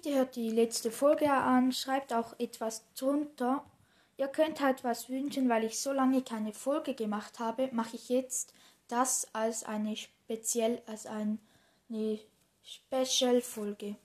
Bitte hört die letzte Folge an, schreibt auch etwas drunter. Ihr könnt halt was wünschen, weil ich so lange keine Folge gemacht habe, mache ich jetzt das als eine speziell als eine Special Folge.